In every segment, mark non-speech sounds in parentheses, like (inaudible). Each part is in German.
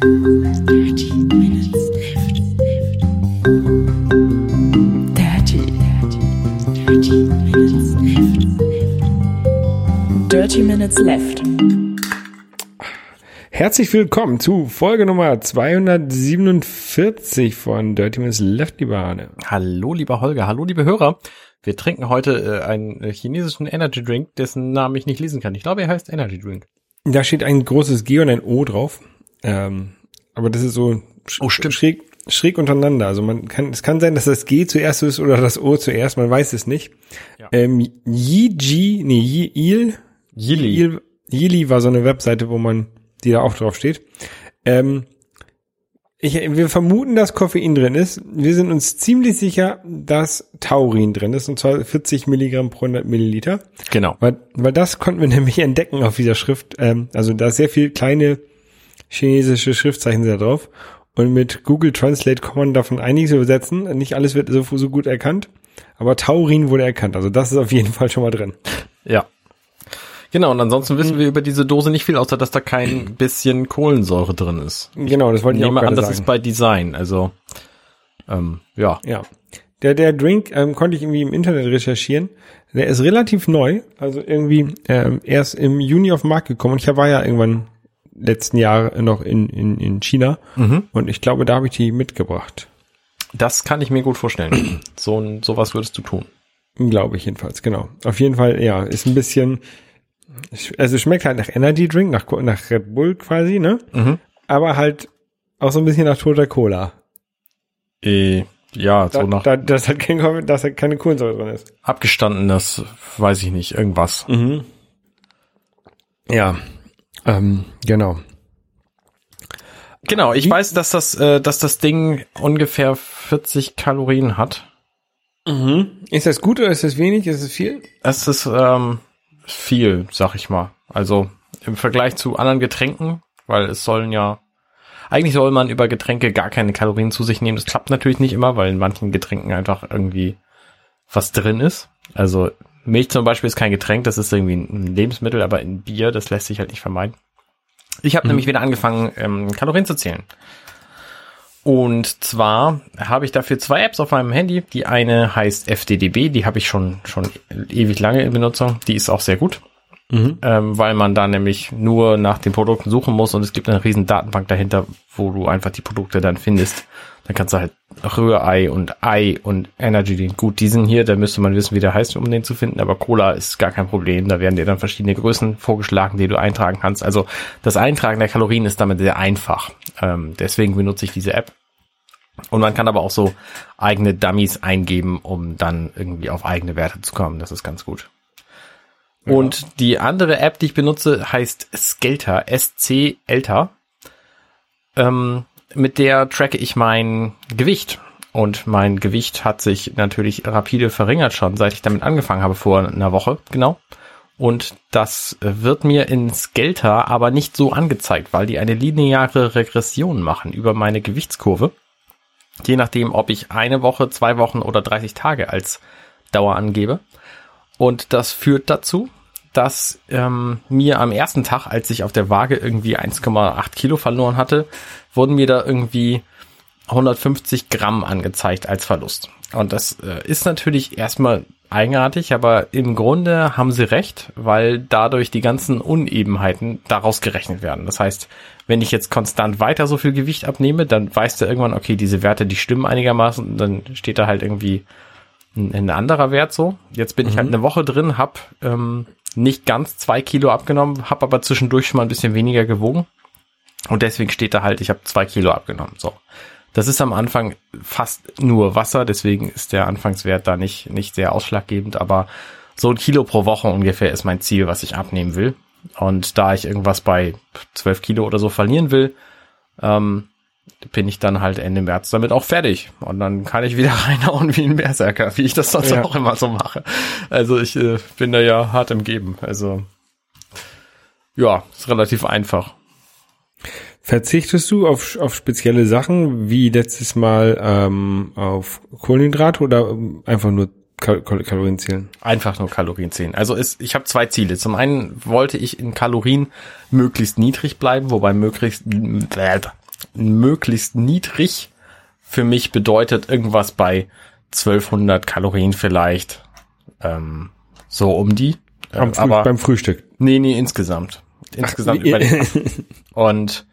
Dirty Minutes Left. Dirty, dirty, dirty Minutes Left. Dirty Minutes Left. Herzlich willkommen zu Folge Nummer 247 von Dirty Minutes Left, lieber Arne. Hallo, lieber Holger, hallo, liebe Hörer. Wir trinken heute äh, einen äh, chinesischen Energy Drink, dessen Namen ich nicht lesen kann. Ich glaube, er heißt Energy Drink. Da steht ein großes G und ein O drauf. Ähm, aber das ist so sch Oh, schräg, schräg untereinander. Also man kann, es kann sein, dass das G zuerst ist oder das O zuerst, man weiß es nicht. Ja. Ähm, Yiji, nee, Yi- Il, Yili. Il, Yili war so eine Webseite, wo man, die da auch drauf steht. Ähm, ich, wir vermuten, dass Koffein drin ist. Wir sind uns ziemlich sicher, dass Taurin drin ist, und zwar 40 Milligramm pro 100 Milliliter. Genau. Weil, weil das konnten wir (laughs) nämlich entdecken auf dieser Schrift. Ähm, also da ist sehr viel kleine chinesische Schriftzeichen sind da drauf. Und mit Google Translate kann man davon einiges übersetzen. Nicht alles wird so, so gut erkannt. Aber Taurin wurde erkannt. Also das ist auf jeden Fall schon mal drin. Ja. Genau, und ansonsten wissen wir über diese Dose nicht viel, außer dass da kein (clears throat) bisschen Kohlensäure drin ist. Genau, das wollte Ich ich auch nehme an, gerade das sagen. ist bei Design, also ähm, ja. Ja. Der, der Drink ähm, konnte ich irgendwie im Internet recherchieren. Der ist relativ neu. Also irgendwie ähm, erst im Juni auf den Markt gekommen. Und ich war ja irgendwann letzten Jahr noch in, in, in China. Mhm. Und ich glaube, da habe ich die mitgebracht. Das kann ich mir gut vorstellen. (clears throat) so ein, sowas würdest du tun. Glaube ich jedenfalls, genau. Auf jeden Fall, ja, ist ein bisschen, also schmeckt halt nach Energy Drink, nach, nach Red Bull quasi, ne? Mhm. Aber halt auch so ein bisschen nach toter Cola. Äh, ja, so Da, nach da, dass halt kein, dass halt keine Kohlensäure drin ist. abgestandenes, weiß ich nicht, irgendwas. Mhm. Ja, ähm, genau. Genau, ich weiß, dass das, äh, dass das Ding ungefähr 40 Kalorien hat. Ist das gut oder ist das wenig? Ist es viel? Es ist ähm, viel, sag ich mal. Also im Vergleich zu anderen Getränken, weil es sollen ja eigentlich soll man über Getränke gar keine Kalorien zu sich nehmen. Das klappt natürlich nicht immer, weil in manchen Getränken einfach irgendwie was drin ist. Also Milch zum Beispiel ist kein Getränk, das ist irgendwie ein Lebensmittel, aber in Bier, das lässt sich halt nicht vermeiden. Ich habe nämlich wieder angefangen, ähm, Kalorien zu zählen. Und zwar habe ich dafür zwei Apps auf meinem Handy. Die eine heißt FDDB, die habe ich schon, schon ewig lange in Benutzung. Die ist auch sehr gut, ähm, weil man da nämlich nur nach den Produkten suchen muss und es gibt eine riesen Datenbank dahinter, wo du einfach die Produkte dann findest. Dann kannst du halt Rührei und Ei und Energy Drink. Gut, die sind hier, da müsste man wissen, wie der heißt, um den zu finden, aber Cola ist gar kein Problem. Da werden dir dann verschiedene Größen vorgeschlagen, die du eintragen kannst. Also das Eintragen der Kalorien ist damit sehr einfach. Ähm, deswegen benutze ich diese App. Und man kann aber auch so eigene Dummies eingeben, um dann irgendwie auf eigene Werte zu kommen. Das ist ganz gut. Und die andere App, die ich benutze, heißt Skelter, S-C Elter. Ähm, mit der tracke ich mein Gewicht. Und mein Gewicht hat sich natürlich rapide verringert schon, seit ich damit angefangen habe, vor einer Woche, genau. Und das wird mir in Skelter aber nicht so angezeigt, weil die eine lineare Regression machen über meine Gewichtskurve. Je nachdem, ob ich eine Woche, zwei Wochen oder 30 Tage als Dauer angebe. Und das führt dazu, dass ähm, mir am ersten Tag, als ich auf der Waage irgendwie 1,8 Kilo verloren hatte, wurden mir da irgendwie 150 Gramm angezeigt als Verlust. Und das äh, ist natürlich erstmal eigenartig, aber im Grunde haben sie recht, weil dadurch die ganzen Unebenheiten daraus gerechnet werden. Das heißt, wenn ich jetzt konstant weiter so viel Gewicht abnehme, dann weißt du irgendwann, okay, diese Werte, die stimmen einigermaßen, dann steht da halt irgendwie ein, ein anderer Wert so. Jetzt bin ich halt eine Woche drin, hab ähm, nicht ganz zwei Kilo abgenommen, hab aber zwischendurch schon mal ein bisschen weniger gewogen. Und deswegen steht da halt, ich habe zwei Kilo abgenommen. So. Das ist am Anfang fast nur Wasser, deswegen ist der Anfangswert da nicht, nicht sehr ausschlaggebend, aber so ein Kilo pro Woche ungefähr ist mein Ziel, was ich abnehmen will. Und da ich irgendwas bei 12 Kilo oder so verlieren will, ähm, bin ich dann halt Ende März damit auch fertig. Und dann kann ich wieder (laughs) reinhauen wie ein Berserker, wie ich das sonst Ja. auch immer so mache. Also ich äh, bin da ja hart im Geben. Also ja, ist relativ einfach. Verzichtest du auf, auf spezielle Sachen, wie letztes Mal ähm, auf Kohlenhydrate oder ähm, einfach nur Kal Kal Kalorien zählen? Einfach nur Kalorien zählen. Also es, ich habe zwei Ziele. Zum einen wollte ich in Kalorien möglichst niedrig bleiben, wobei möglichst, möglichst niedrig für mich bedeutet irgendwas bei 1200 Kalorien vielleicht. Ähm, so um die. Äh, aber beim Frühstück. nee, nee, insgesamt. Insgesamt Ach, über den Tag. Und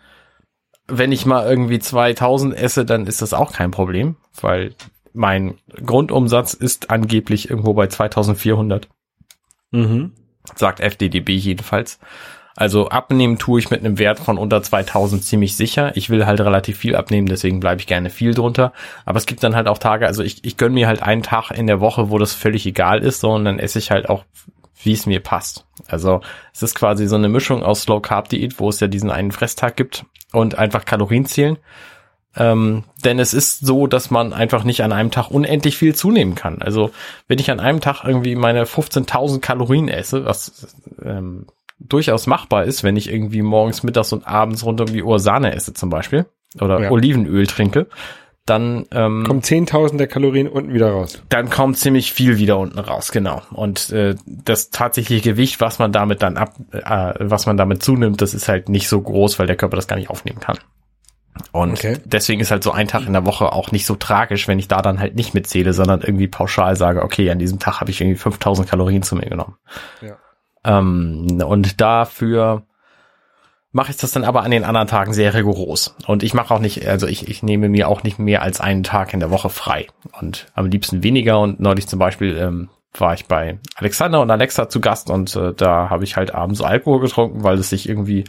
wenn ich mal irgendwie 2000 esse, dann ist das auch kein Problem, weil mein Grundumsatz ist angeblich irgendwo bei 2400 Mhm. sagt FDDB jedenfalls. Also abnehmen tue ich mit einem Wert von unter 2000 ziemlich sicher. Ich will halt relativ viel abnehmen, deswegen bleibe ich gerne viel drunter. Aber es gibt dann halt auch Tage, also ich, ich gönne mir halt einen Tag in der Woche, wo das völlig egal ist, so und dann esse ich halt auch, wie es mir passt. Also es ist quasi so eine Mischung aus Slow Carb Diät, wo es ja diesen einen Fresstag gibt und einfach Kalorien zählen. Ähm, denn es ist so, dass man einfach nicht an einem Tag unendlich viel zunehmen kann. Also wenn ich an einem Tag irgendwie meine 15.000 Kalorien esse, was ähm, durchaus machbar ist, wenn ich irgendwie morgens, mittags und abends rund um die Uhr Sahne esse zum Beispiel oder Ja. Olivenöl trinke, dann ähm, 10.000 der Kalorien unten wieder raus. dann kommt ziemlich viel wieder unten raus, genau. Und äh, das tatsächliche Gewicht, was man damit dann ab, äh, was man damit zunimmt, das ist halt nicht so groß, weil der Körper das gar nicht aufnehmen kann. Und Okay. deswegen ist halt so ein Tag in der Woche auch nicht so tragisch, wenn ich da dann halt nicht mitzähle, sondern irgendwie pauschal sage, okay, an diesem Tag habe ich irgendwie 5000 Kalorien zu mir genommen. Ja. Ähm, und dafür mache ich das dann aber an den anderen Tagen sehr rigoros. Und ich mache auch nicht, also ich, ich nehme mir auch nicht mehr als einen Tag in der Woche frei. Und am liebsten weniger. Und neulich zum Beispiel ähm, war ich bei Alexander und Alexa zu Gast und äh, da habe ich halt abends Alkohol getrunken, weil es sich irgendwie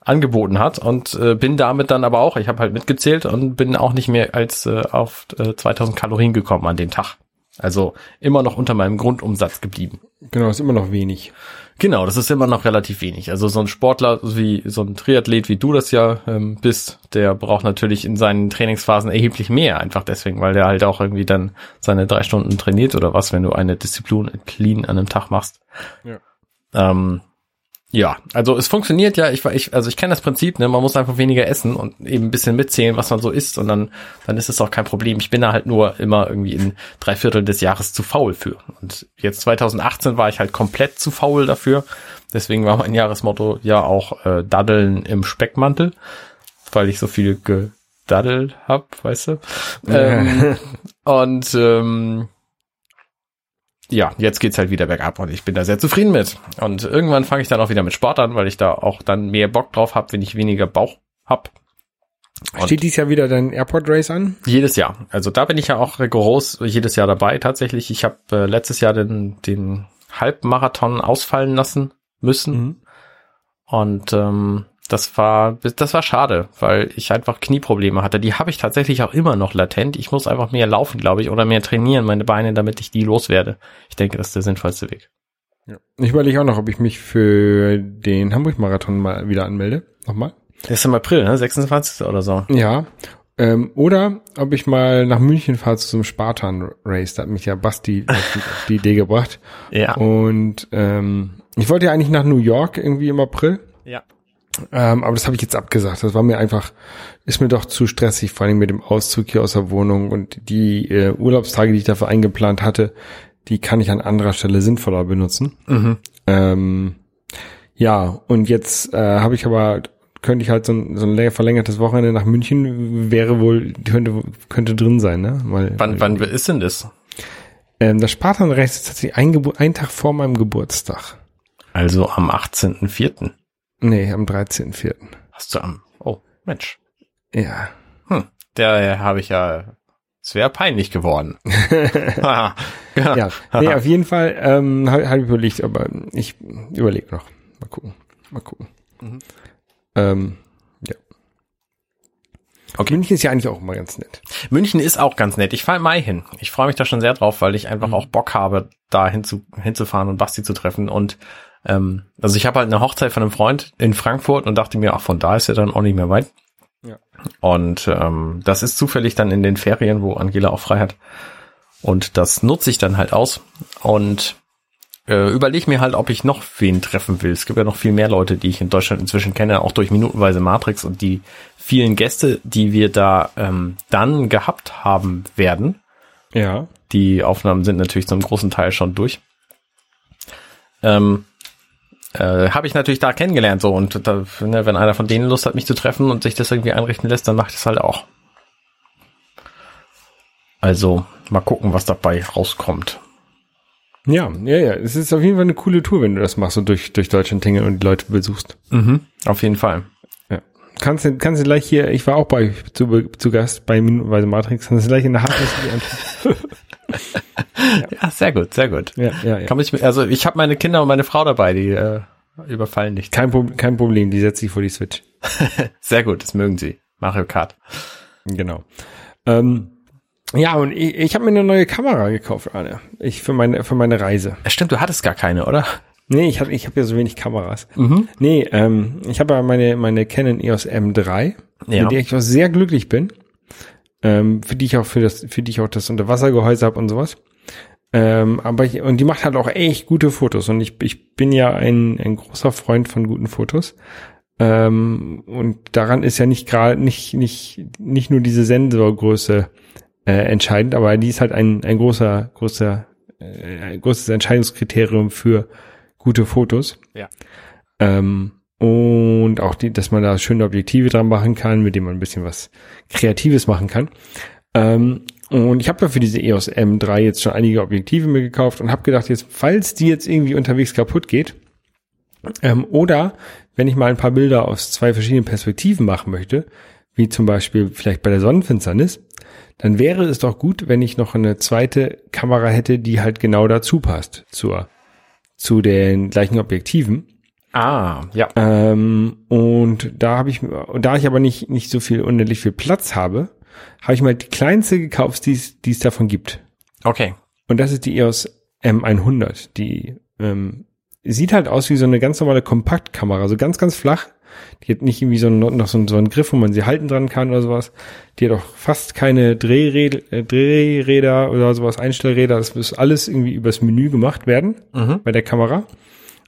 angeboten hat und äh, bin damit dann aber auch, ich habe halt mitgezählt und bin auch nicht mehr als äh, auf äh, 2000 Kalorien gekommen an dem Tag. Also immer noch unter meinem Grundumsatz geblieben. Genau, ist immer noch wenig. Genau, das ist immer noch relativ wenig. Also so ein Sportler wie so ein Triathlet wie du das ja ähm, bist, der braucht natürlich in seinen Trainingsphasen erheblich mehr, einfach deswegen, weil der halt auch irgendwie dann seine drei Stunden trainiert oder was, wenn du eine Disziplin clean an einem Tag machst. Ja. Ähm, ja, also es funktioniert ja, ich, ich also ich kenne das Prinzip, ne, man muss einfach weniger essen und eben ein bisschen mitzählen, was man so isst und dann, dann ist es auch kein Problem. Ich bin da halt nur immer irgendwie in drei Viertel des Jahres zu faul für. Und jetzt 2018 war ich halt komplett zu faul dafür. Deswegen war mein Jahresmotto ja auch äh, Daddeln im Speckmantel, weil ich so viel gedaddelt hab, weißt du. Ähm, und ähm, ja, jetzt geht's halt wieder bergab und ich bin da sehr zufrieden mit. Und irgendwann fange ich dann auch wieder mit Sport an, weil ich da auch dann mehr Bock drauf habe, wenn ich weniger Bauch hab. Und Steht dies Jahr wieder dein Airport Race an? jedes Jahr. Also da bin ich ja auch rigoros jedes Jahr dabei. Tatsächlich, ich habe äh, letztes Jahr den, den Halbmarathon ausfallen lassen müssen. Mhm. Und ähm, das war das war schade, weil ich einfach Knieprobleme hatte. Die habe ich tatsächlich auch immer noch latent. Ich muss einfach mehr laufen, glaube ich, oder mehr trainieren, meine Beine, damit ich die loswerde. Ich denke, das ist der sinnvollste Weg. Ja. Ich überlege auch noch, ob ich mich für den Hamburg-Marathon mal wieder anmelde. Nochmal. Das ist im April, ne? 26. oder so. Ja. Ähm, oder ob ich mal nach München fahre zu so einem Spartan-Race. Da hat mich ja Basti (laughs) auf die- auf die Idee gebracht. Ja. Und ähm, ich wollte ja eigentlich nach New York irgendwie im April. Ja. Ähm, aber das habe ich jetzt abgesagt. Das war mir einfach, ist mir doch zu stressig, vor allem mit dem Auszug hier aus der Wohnung und die äh, Urlaubstage, die ich dafür eingeplant hatte, die kann ich an anderer Stelle sinnvoller benutzen. Mhm. Ähm, ja, und jetzt äh, habe ich aber, könnte ich halt so ein, so ein länger- verlängertes Wochenende nach München, wäre wohl, könnte, könnte drin sein, ne? Weil, Wann, wann ist denn das? Ähm, das Spartanrecht ist tatsächlich ein, ein Tag vor meinem Geburtstag. Also am 18.04. Nee, am 13.04. Hast du am. Oh, Mensch. Ja. Hm, der habe ich ja. Es wäre peinlich geworden. (laughs) (laughs) Ja, nee, auf jeden Fall ähm, habe hab ich überlegt, aber ich überlege noch. Mal gucken. Mal gucken. Mhm. Ähm, ja. Okay. München ist ja eigentlich auch immer ganz nett. München ist auch ganz nett. Ich fahre im Mai hin. Ich freue mich da schon sehr drauf, weil ich einfach Mhm. auch Bock habe, da hinzu, hinzufahren und Basti zu treffen. Und ähm, also ich habe halt eine Hochzeit von einem Freund in Frankfurt und dachte mir, ach, von da ist er dann auch nicht mehr weit. Ja. Und ähm, das ist zufällig dann in den Ferien, wo Angela auch frei hat. Und das nutze ich dann halt aus. Und äh, überlege mir halt, ob ich noch wen treffen will. Es gibt ja noch viel mehr Leute, die ich in Deutschland inzwischen kenne, auch durch minutenweise Matrix und die vielen Gäste, die wir da ähm, dann gehabt haben werden. Ja. Die Aufnahmen sind natürlich zum großen Teil schon durch. Ähm, Äh, habe ich natürlich da kennengelernt so und da, ne, wenn einer von denen Lust hat, mich zu treffen und sich das irgendwie einrichten lässt, dann mache ich das halt auch. Also mal gucken, was dabei rauskommt. Ja, ja, ja. Es ist auf jeden Fall eine coole Tour, wenn du das machst und durch, durch Deutschland tingeln und die Leute besuchst. Mhm. Auf jeden Fall. Ja. Kannst du, kannst du gleich hier, ich war auch bei zu, zu Gast bei Minutenweise Matrix, kannst du gleich in der Hand (laughs) Ja, sehr gut, sehr gut. Ja, ja, ja. Kann mich, also ich habe meine Kinder und meine Frau dabei, die äh, überfallen nicht. Kein, Pro kein Problem, die setze ich vor die Switch. (laughs) Sehr gut, das mögen sie. Mario Kart. Genau. Ähm, ja, und ich, ich habe mir eine neue Kamera gekauft, Arne. Ich für meine für meine Reise. Stimmt, du hattest gar keine, oder? Nee, ich habe ich hab ja so wenig Kameras. Mhm. Nee, ähm, ich habe ja meine meine Canon EOS M3, Ja. mit der ich auch sehr glücklich bin. Ähm, für die ich auch für das für die ich auch das Unterwassergehäuse habe und sowas. Ähm, aber ich, und die macht halt auch echt gute Fotos und ich, ich bin ja ein, ein großer Freund von guten Fotos. Ähm, und daran ist ja nicht gerade nicht nicht nicht nur diese Sensorgröße äh, entscheidend, aber die ist halt ein ein großer großer äh, ein großes Entscheidungskriterium für gute Fotos. Ja. Ähm, und auch die, dass man da schöne Objektive dran machen kann, mit dem man ein bisschen was Kreatives machen kann. Ähm, und ich habe ja für diese EOS M3 jetzt schon einige Objektive mir gekauft und habe gedacht, jetzt, falls die jetzt irgendwie unterwegs kaputt geht, ähm, oder wenn ich mal ein paar Bilder aus zwei verschiedenen Perspektiven machen möchte, wie zum Beispiel vielleicht bei der Sonnenfinsternis, dann wäre es doch gut, wenn ich noch eine zweite Kamera hätte, die halt genau dazu passt zur, zu den gleichen Objektiven. Ah, ja. Ähm, und da habe ich, da ich aber nicht, nicht so viel unendlich viel Platz habe, habe ich mal die kleinste gekauft, die es, davon gibt. Okay. Und das ist die EOS M100. Die ähm, sieht halt aus wie so eine ganz normale Kompaktkamera, so ganz, ganz flach. Die hat nicht irgendwie so ein, noch so, ein- so einen Griff, wo man sie halten dran kann oder sowas. Die hat auch fast keine Drehräder, äh, Drehräder oder sowas, Einstellräder. Das muss alles irgendwie übers Menü gemacht werden Mhm. bei der Kamera.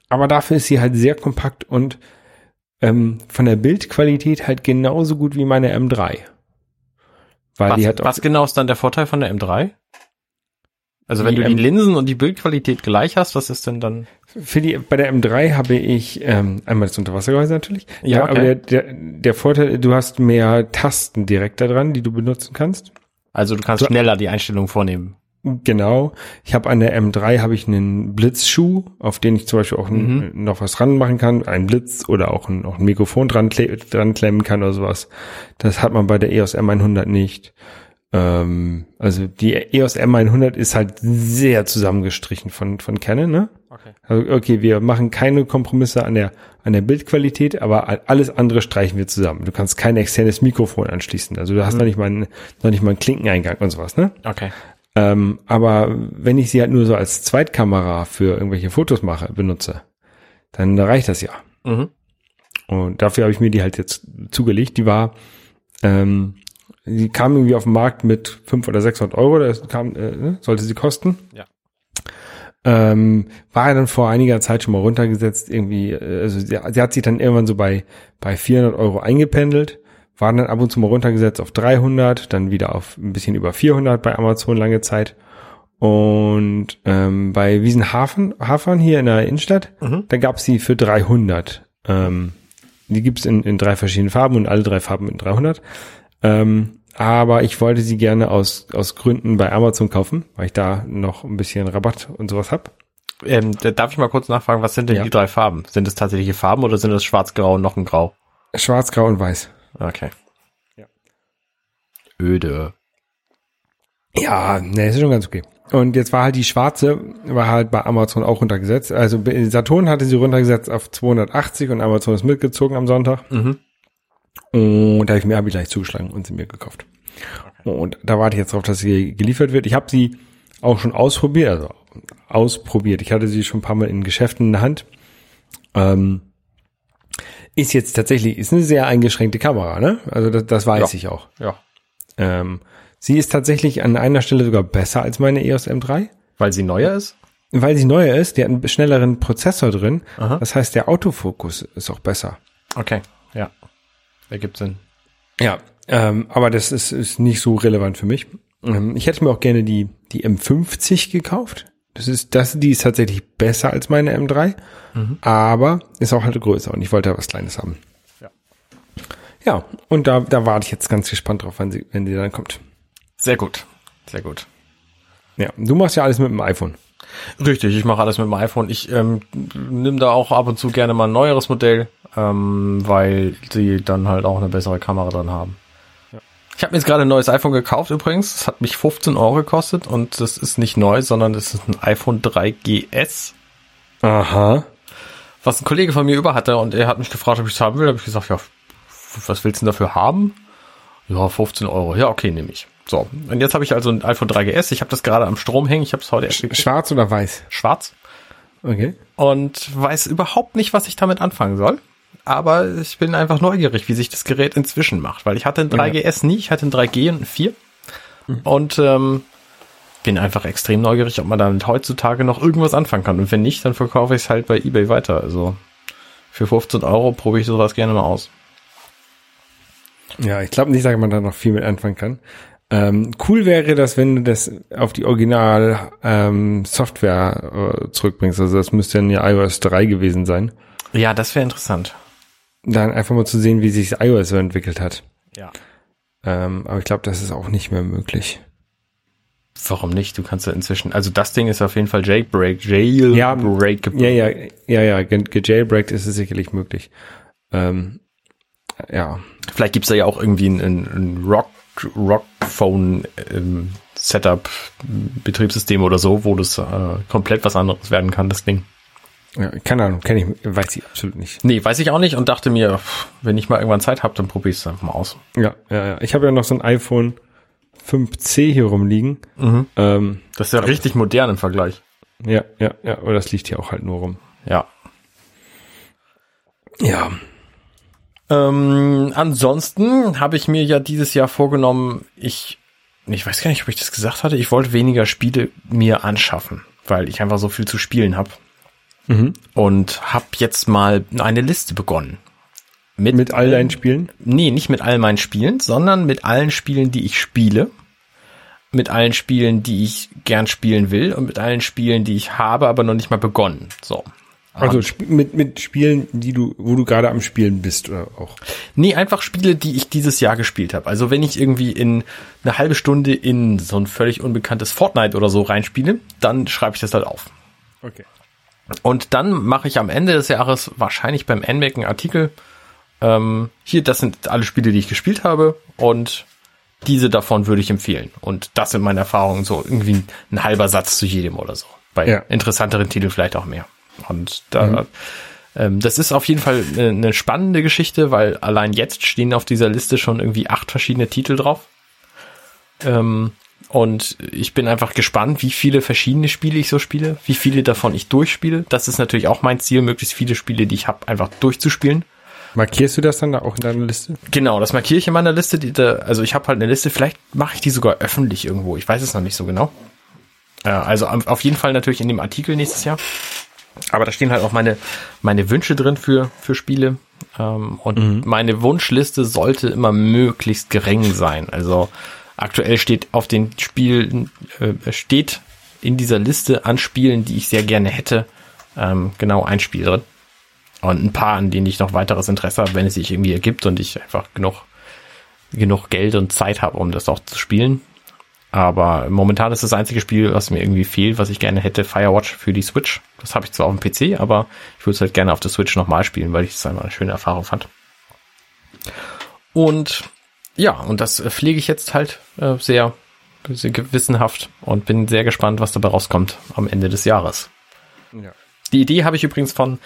Aber dafür ist sie halt sehr kompakt und ähm, von der Bildqualität halt genauso gut wie meine M3. Weil Was, die hat auch, was genau ist dann der Vorteil von der M3? Also wenn Die du die M- Linsen und die Bildqualität gleich hast, was ist denn dann? Für die, bei der M3 habe ich ähm, einmal das Unterwassergehäuse natürlich. Ja, aber okay. der, der, der Vorteil, du hast mehr Tasten direkt da dran, die du benutzen kannst. Also du kannst So- schneller die Einstellungen vornehmen. Genau. Ich habe an der M3 habe ich einen Blitzschuh, auf den ich zum Beispiel auch Mhm. noch was dran machen kann, einen Blitz oder auch ein, auch ein Mikrofon dran, dran klemmen kann oder sowas. Das hat man bei der EOS M100 nicht. Ähm, also die EOS M100 ist halt sehr zusammengestrichen von von Canon, ne? Okay. Also, okay, wir machen keine Kompromisse an der, an der Bildqualität, aber alles andere streichen wir zusammen. Du kannst kein externes Mikrofon anschließen. Also du hast noch nicht mal einen, noch nicht mal einen Klinkeneingang und sowas, ne? Okay. Ähm, aber wenn ich sie halt nur so als Zweitkamera für irgendwelche Fotos mache, benutze, dann reicht das ja. Mhm. Und dafür habe ich mir die halt jetzt zugelegt. Die war, ähm, die kam irgendwie auf den Markt mit 500 oder 600 Euro, das kam, äh, ne, sollte sie kosten. Ja. Ähm, war ja dann vor einiger Zeit schon mal runtergesetzt, irgendwie, äh, also sie, sie hat sich dann irgendwann so bei, bei 400 Euro eingependelt, war dann ab und zu mal runtergesetzt auf 300, dann wieder auf ein bisschen über 400 bei Amazon lange Zeit. Und ähm, bei Wiesenhafen Hafern hier in der Innenstadt, Mhm. da gab's sie für 300. Ähm, die gibt's in, in drei verschiedenen Farben und alle drei Farben in 300. Ähm, aber ich wollte sie gerne aus, aus Gründen bei Amazon kaufen, weil ich da noch ein bisschen Rabatt und sowas hab. Ähm, da darf ich mal kurz nachfragen, was sind denn Ja. die drei Farben? Sind es tatsächliche Farben oder sind es schwarz-grau und noch ein Grau? Schwarz, Grau und Weiß. Okay. Ja. Öde. Ja, ne, ist schon ganz okay. Und jetzt war halt die schwarze, war halt bei Amazon auch runtergesetzt. Also Saturn hatte sie runtergesetzt auf 280 und Amazon ist mitgezogen am Sonntag. Mhm. Und da habe ich mir hab ich gleich zugeschlagen und sie mir gekauft. Und da warte ich jetzt drauf, dass sie geliefert wird. Ich habe sie auch schon ausprobiert, also ausprobiert. Ich hatte sie schon ein paar Mal in Geschäften in der Hand. Ähm, ist jetzt tatsächlich, ist eine sehr eingeschränkte Kamera, ne? Also das, das weiß Ja. ich auch. Ja. Ähm, sie ist tatsächlich an einer Stelle sogar besser als meine EOS M3, Weil sie neuer ist? weil sie neuer ist. Die hat einen schnelleren Prozessor drin. Aha. Das heißt, der Autofokus ist auch besser. Okay. Ja. Ergibt Sinn. Ja, ähm, aber das ist, ist nicht so relevant für mich. Ähm, ich hätte mir auch gerne die, die M50 gekauft. Das ist, das, die ist tatsächlich besser als meine M3, aber ist auch halt größer und ich wollte ja was Kleines haben. Ja. Ja, und da, da warte ich jetzt ganz gespannt drauf, wenn sie, wenn die dann kommt. Sehr gut. Sehr gut. Ja, du machst ja alles mit dem iPhone. Richtig, ich mache alles mit dem iPhone. Ich ähm, nehme da auch ab und zu gerne mal ein neueres Modell, ähm, weil sie dann halt auch eine bessere Kamera drin haben. Ich habe mir jetzt gerade ein neues iPhone gekauft übrigens. Das hat mich 15 Euro gekostet und das ist nicht neu, sondern das ist ein iPhone 3GS, Aha. was ein Kollege von mir über hatte und er hat mich gefragt, ob ich es haben will. Da habe ich gesagt, ja, was willst du denn dafür haben? Ja, 15 Euro. Ja, okay, nehme ich. So, und jetzt habe ich also ein iPhone 3GS. Ich habe das gerade am Strom hängen. Ich habe es heute erst gekriegt. Schwarz oder weiß? schwarz. Okay. und weiß überhaupt nicht, was ich damit anfangen soll. Aber ich bin einfach neugierig, wie sich das Gerät inzwischen macht, weil ich hatte ein 3GS nie, ich hatte ein 3G und ein 4 und ähm, bin einfach extrem neugierig, ob man damit heutzutage noch irgendwas anfangen kann. Und wenn nicht, dann verkaufe ich es halt bei eBay weiter. Also für 15 Euro probiere ich sowas gerne mal aus. Ja, ich glaube nicht, dass man da noch viel mit anfangen kann. Ähm, cool wäre das, wenn du das auf die Original ähm, Software äh, zurückbringst. Also das müsste dann ja iOS 3 gewesen sein. Ja, das wäre interessant. Dann einfach mal zu sehen, wie sich das iOS so entwickelt hat. Ja. Ähm, aber ich glaube, das ist auch nicht mehr möglich. Warum nicht? Du kannst ja inzwischen, also das Ding ist auf jeden Fall Jailbreak, Jailbreak. Ja, ja, ja, ja, ge- gejailbreakt ist es sicherlich möglich. Ähm, ja, Vielleicht gibt's da ja auch irgendwie ein, ein, ein Rock, Rockphone ähm, Setup Betriebssystem oder so, wo das äh, komplett was anderes werden kann, das Ding. Ja keine Ahnung, kenne ich, weiß ich absolut nicht. Nee, weiß ich auch nicht und dachte mir, wenn ich mal irgendwann Zeit habe, dann probiere ich es einfach mal aus. Ja, ja, ja. Ich habe ja noch so ein iPhone 5C hier rumliegen. Ähm, Das ist ja richtig modern im Vergleich. ja, ja, ja, aber das liegt hier auch halt nur rum. Ja. Ja, Ähm, ansonsten habe ich mir ja dieses Jahr vorgenommen, ich, ich weiß gar nicht, ob ich das gesagt hatte, ich wollte weniger Spiele mir anschaffen, weil ich einfach so viel zu spielen habe. Und habe jetzt mal eine Liste begonnen. mit all deinen Spielen. Nee, nicht mit all meinen Spielen, sondern mit allen Spielen, die ich spiele. Mit allen Spielen, die ich gern spielen will und mit allen Spielen, die ich habe, aber noch nicht mal begonnen. So. Also mit, mit Spielen, die du, wo du gerade am Spielen bist oder auch. Nee, einfach Spiele, die ich dieses Jahr gespielt habe. Also wenn ich irgendwie in eine halbe Stunde in so ein völlig unbekanntes Fortnite oder so reinspiele, dann schreibe ich das halt auf. Okay. Und dann mache ich am Ende des Jahres wahrscheinlich beim NMAC einen Artikel. Ähm, hier, das sind alle Spiele, die ich gespielt habe und diese davon würde ich empfehlen. Und das sind meine Erfahrungen, so irgendwie ein halber Satz zu jedem oder so. Bei Ja. interessanteren Titeln vielleicht auch mehr. Und da, ähm, das ist auf jeden Fall eine, eine spannende Geschichte, weil allein jetzt stehen auf dieser Liste schon irgendwie acht verschiedene Titel drauf. Ähm, und ich bin einfach gespannt, wie viele verschiedene Spiele ich so spiele, wie viele davon ich durchspiele. Das ist natürlich auch mein Ziel, möglichst viele Spiele, die ich habe, einfach durchzuspielen. Markierst du das dann da auch in deiner Liste? Genau, das markiere ich in meiner Liste. Die, da, also ich habe halt eine Liste, vielleicht mache ich die sogar öffentlich irgendwo. Ich weiß es noch nicht so genau. Äh, also auf jeden Fall natürlich in dem Artikel nächstes Jahr. Aber da stehen halt auch meine, meine Wünsche drin für, für Spiele. Ähm, und meine Wunschliste sollte immer möglichst gering sein. Also aktuell steht auf den Spielen, äh, steht in dieser Liste an Spielen, die ich sehr gerne hätte, ähm, genau ein Spiel drin. Und ein paar, an denen ich noch weiteres Interesse habe, wenn es sich irgendwie ergibt und ich einfach genug, genug Geld und Zeit habe, um das auch zu spielen. Aber momentan ist das einzige Spiel, was mir irgendwie fehlt, was ich gerne hätte, Firewatch für die Switch. Das habe ich zwar auf dem PC, aber ich würde es halt gerne auf der Switch nochmal spielen, weil ich es einfach eine schöne Erfahrung fand. Und ja, und das äh, pflege ich jetzt halt äh, sehr, gewissenhaft und bin sehr gespannt, was dabei rauskommt am Ende des Jahres. Ja. Die Idee habe ich übrigens von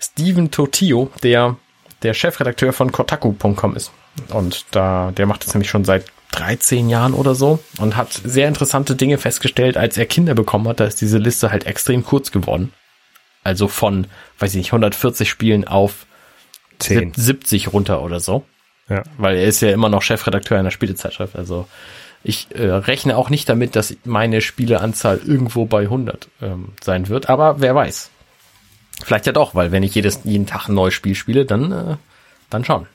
Steven Totio, der der Chefredakteur von Kotaku.com ist. Und da, der macht das nämlich schon seit 13 Jahren oder so und hat sehr interessante Dinge festgestellt, als er Kinder bekommen hat. Da ist diese Liste halt extrem kurz geworden. Also von, weiß ich nicht, 140 Spielen auf Zehn. 70 runter oder so. Ja. Weil er ist ja immer noch Chefredakteur einer Spielezeitschrift. Also ich äh, rechne auch nicht damit, dass meine Spieleanzahl irgendwo bei 100 ähm, sein wird. Aber wer weiß. Vielleicht ja doch, weil wenn ich jedes, jeden Tag ein neues Spiel spiele, dann, äh, dann schon.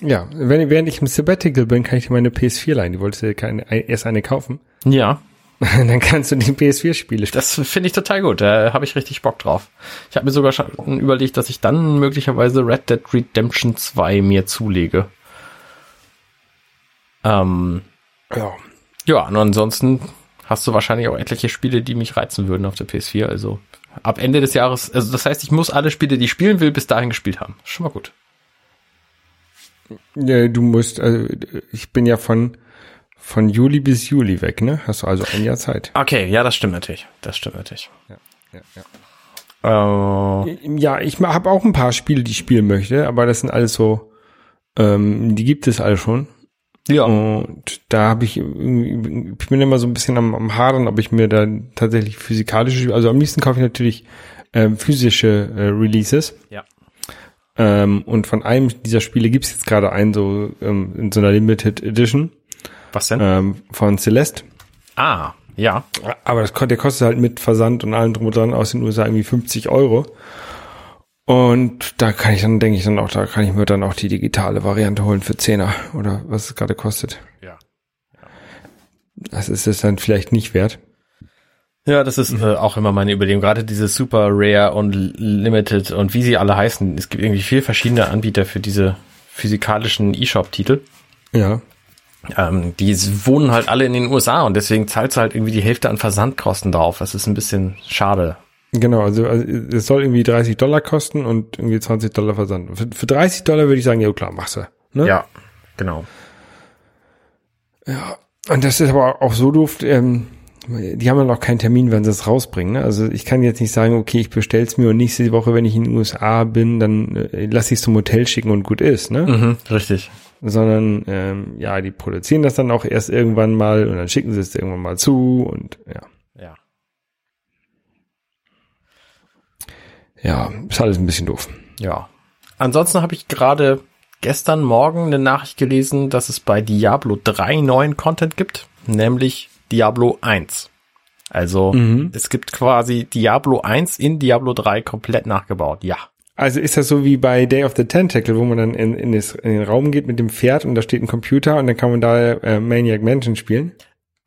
Ja, wenn, während ich im Sabbatical bin, kann ich dir meine PS4 leihen. Die wolltest du ja keine, erst eine kaufen. Ja, (laughs) Dann kannst du die PS4-Spiele spielen. Das finde ich total gut. Da habe ich richtig Bock drauf. Ich habe mir sogar schon überlegt, dass ich dann möglicherweise Red Dead Redemption 2 mir zulege. Ähm, Ja. ja, und ansonsten hast du wahrscheinlich auch etliche Spiele, die mich reizen würden auf der PS4. Also ab Ende des Jahres, also das heißt, ich muss alle Spiele, die ich spielen will, bis dahin gespielt haben. Schon mal gut. Ja, du musst, also ich bin ja von, von Juli bis Juli weg, ne? Hast du also ein Jahr Zeit. Okay, ja, das stimmt natürlich. Das stimmt natürlich. Ja, ja. Äh, Ja, ich habe auch ein paar Spiele, die ich spielen möchte, aber das sind alles so, ähm, die gibt es alle schon. Ja. Und da habe ich, irgendwie- ich bin immer so ein bisschen am, am Hadern, ob ich mir da tatsächlich physikalische, also am liebsten kaufe ich natürlich ähm, physische äh, Releases. Ja. Ähm, und von einem dieser Spiele gibt es jetzt gerade einen so ähm, in so einer Limited Edition Was denn? ähm, von Celeste. Ah, ja. Aber das, der kostet halt mit Versand und allem drum und dran aus den USA irgendwie 50 Euro. Und da kann ich dann, denke ich dann auch, da kann ich mir dann auch die digitale Variante holen für 10er oder was es gerade kostet. Ja. Das ist es dann vielleicht nicht wert. Ja, das ist äh, auch immer meine Überlegung. Gerade diese Super Rare und Limited und wie sie alle heißen. Es gibt irgendwie viel verschiedene Anbieter für diese physikalischen E-Shop-Titel. Ja. Ähm, die wohnen halt alle in den USA und deswegen zahlst du halt irgendwie die Hälfte an Versandkosten drauf. Das ist ein bisschen schade. Genau, also, also es soll irgendwie 30 Dollar kosten und irgendwie 20 Dollar Versand. Für, für 30 Dollar würde ich sagen, ja klar, machst du. Ne? Ja, genau. Und das ist aber auch so doof, ähm, die haben ja noch keinen Termin, wenn sie es rausbringen. Ne? Also ich kann jetzt nicht sagen, okay, ich bestell's mir und nächste Woche, wenn ich in den USA bin, dann äh, lass ich zum Hotel schicken und gut ist, ne? Mhm, richtig. Sondern ähm, ja, die produzieren das dann auch erst irgendwann mal und dann schicken sie es irgendwann mal zu und ja. Ja. Ja, ist alles ein bisschen doof. Ja. Ansonsten habe ich gerade gestern Morgen eine Nachricht gelesen, dass es bei Diablo 3 neuen Content gibt, nämlich Diablo 1. Also es gibt quasi Diablo 1 in Diablo 3 komplett nachgebaut. Ja. Also ist das so wie bei Day of the Tentacle, wo man dann in, in, das, in den Raum geht mit dem Pferd und da steht ein Computer und dann kann man da äh, Maniac Mansion spielen?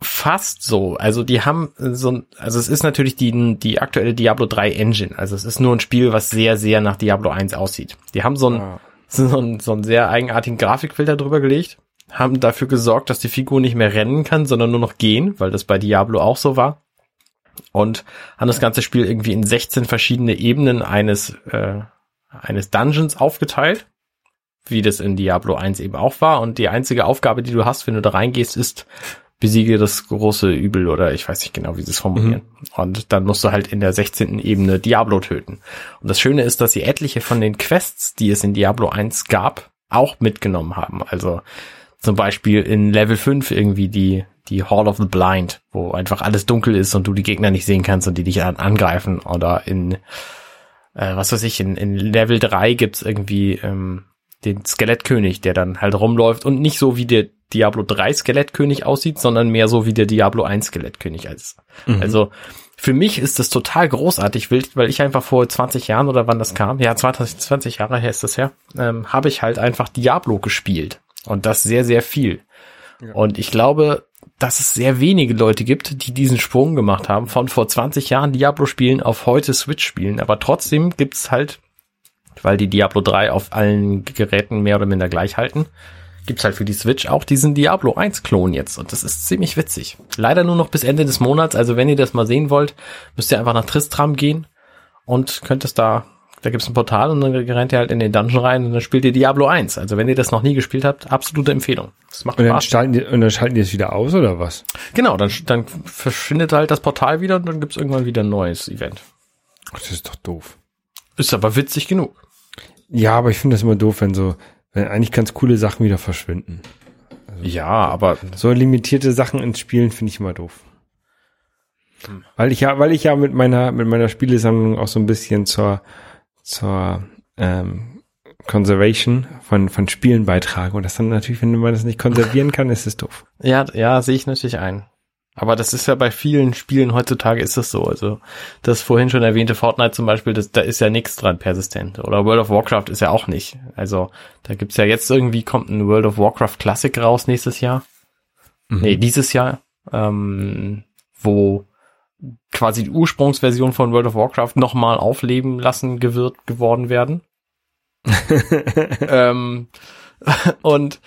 Fast so. Also die haben so ein, also es ist natürlich die, die aktuelle Diablo 3 Engine. Also es ist nur ein Spiel, was sehr, sehr nach Diablo 1 aussieht. Die haben so ein, Ah. so ein, so einen sehr eigenartigen Grafikfilter drüber gelegt, haben dafür gesorgt, dass die Figur nicht mehr rennen kann, sondern nur noch gehen, weil das bei Diablo auch so war. Und haben das ganze Spiel irgendwie in 16 verschiedene Ebenen eines, äh, eines Dungeons aufgeteilt, wie das in Diablo 1 eben auch war. Und die einzige Aufgabe, die du hast, wenn du da reingehst, ist, besiege das große Übel oder ich weiß nicht genau, wie sie es formulieren. Und dann musst du halt in der 16. Ebene Diablo töten. Und das Schöne ist, dass sie etliche von den Quests, die es in Diablo 1 gab, auch mitgenommen haben. Also zum Beispiel in Level 5 irgendwie die, die Hall of the Blind, wo einfach alles dunkel ist und du die Gegner nicht sehen kannst und die dich an, angreifen. Oder in, äh, was weiß ich, in, in Level 3 gibt's irgendwie ähm, den Skelettkönig, der dann halt rumläuft und nicht so wie der Diablo 3 Skelettkönig aussieht, sondern mehr so wie der Diablo 1 Skelettkönig als. Also für mich ist das total großartig wild, weil ich einfach vor 20 Jahren oder wann das kam, ja 20, 20 Jahre her ist das her, ähm, habe ich halt einfach Diablo gespielt und das sehr, sehr viel. Und ich glaube, dass es sehr wenige Leute gibt, die diesen Sprung gemacht haben, von vor 20 Jahren Diablo spielen auf heute Switch spielen. Aber trotzdem gibt's halt, weil die Diablo 3 auf allen Geräten mehr oder minder gleich halten, gibt's halt für die Switch auch diesen Diablo 1 Klon jetzt. Und das ist ziemlich witzig. Leider nur noch bis Ende des Monats. Also wenn ihr das mal sehen wollt, müsst ihr einfach nach Tristram gehen und könnt es da, da gibt's ein Portal und dann rennt ihr halt in den Dungeon rein und dann spielt ihr Diablo 1. Also wenn ihr das noch nie gespielt habt, absolute Empfehlung. Das macht Und dann, Spaß. schalten die, und dann schalten die es wieder aus oder was? Genau, dann, dann verschwindet halt das Portal wieder und dann gibt's irgendwann wieder ein neues Event. Ach, das ist doch doof. Ist aber witzig genug. Ja, aber ich finde das immer doof, wenn so, wenn eigentlich ganz coole Sachen wieder verschwinden. Ja, aber So limitierte Sachen ins Spielen finde ich immer doof. Weil ich ja, weil ich ja mit meiner, mit meiner Spielesammlung auch so ein bisschen zur, zur, ähm, Conservation von, von Spielen beitrage. Und das dann natürlich, wenn man das nicht konservieren kann, ist es doof. ja, ja, sehe ich natürlich ein. Aber das ist ja bei vielen Spielen heutzutage ist es so. Also das vorhin schon erwähnte Fortnite zum Beispiel, das, da ist ja nichts dran persistent. Oder World of Warcraft ist ja auch nicht. Also da gibt's ja jetzt irgendwie kommt ein World of Warcraft Classic raus nächstes Jahr. Nee, dieses Jahr. Ähm, wo quasi die Ursprungsversion von World of Warcraft nochmal aufleben lassen gewirrt geworden werden. (laughs) ähm, (laughs) und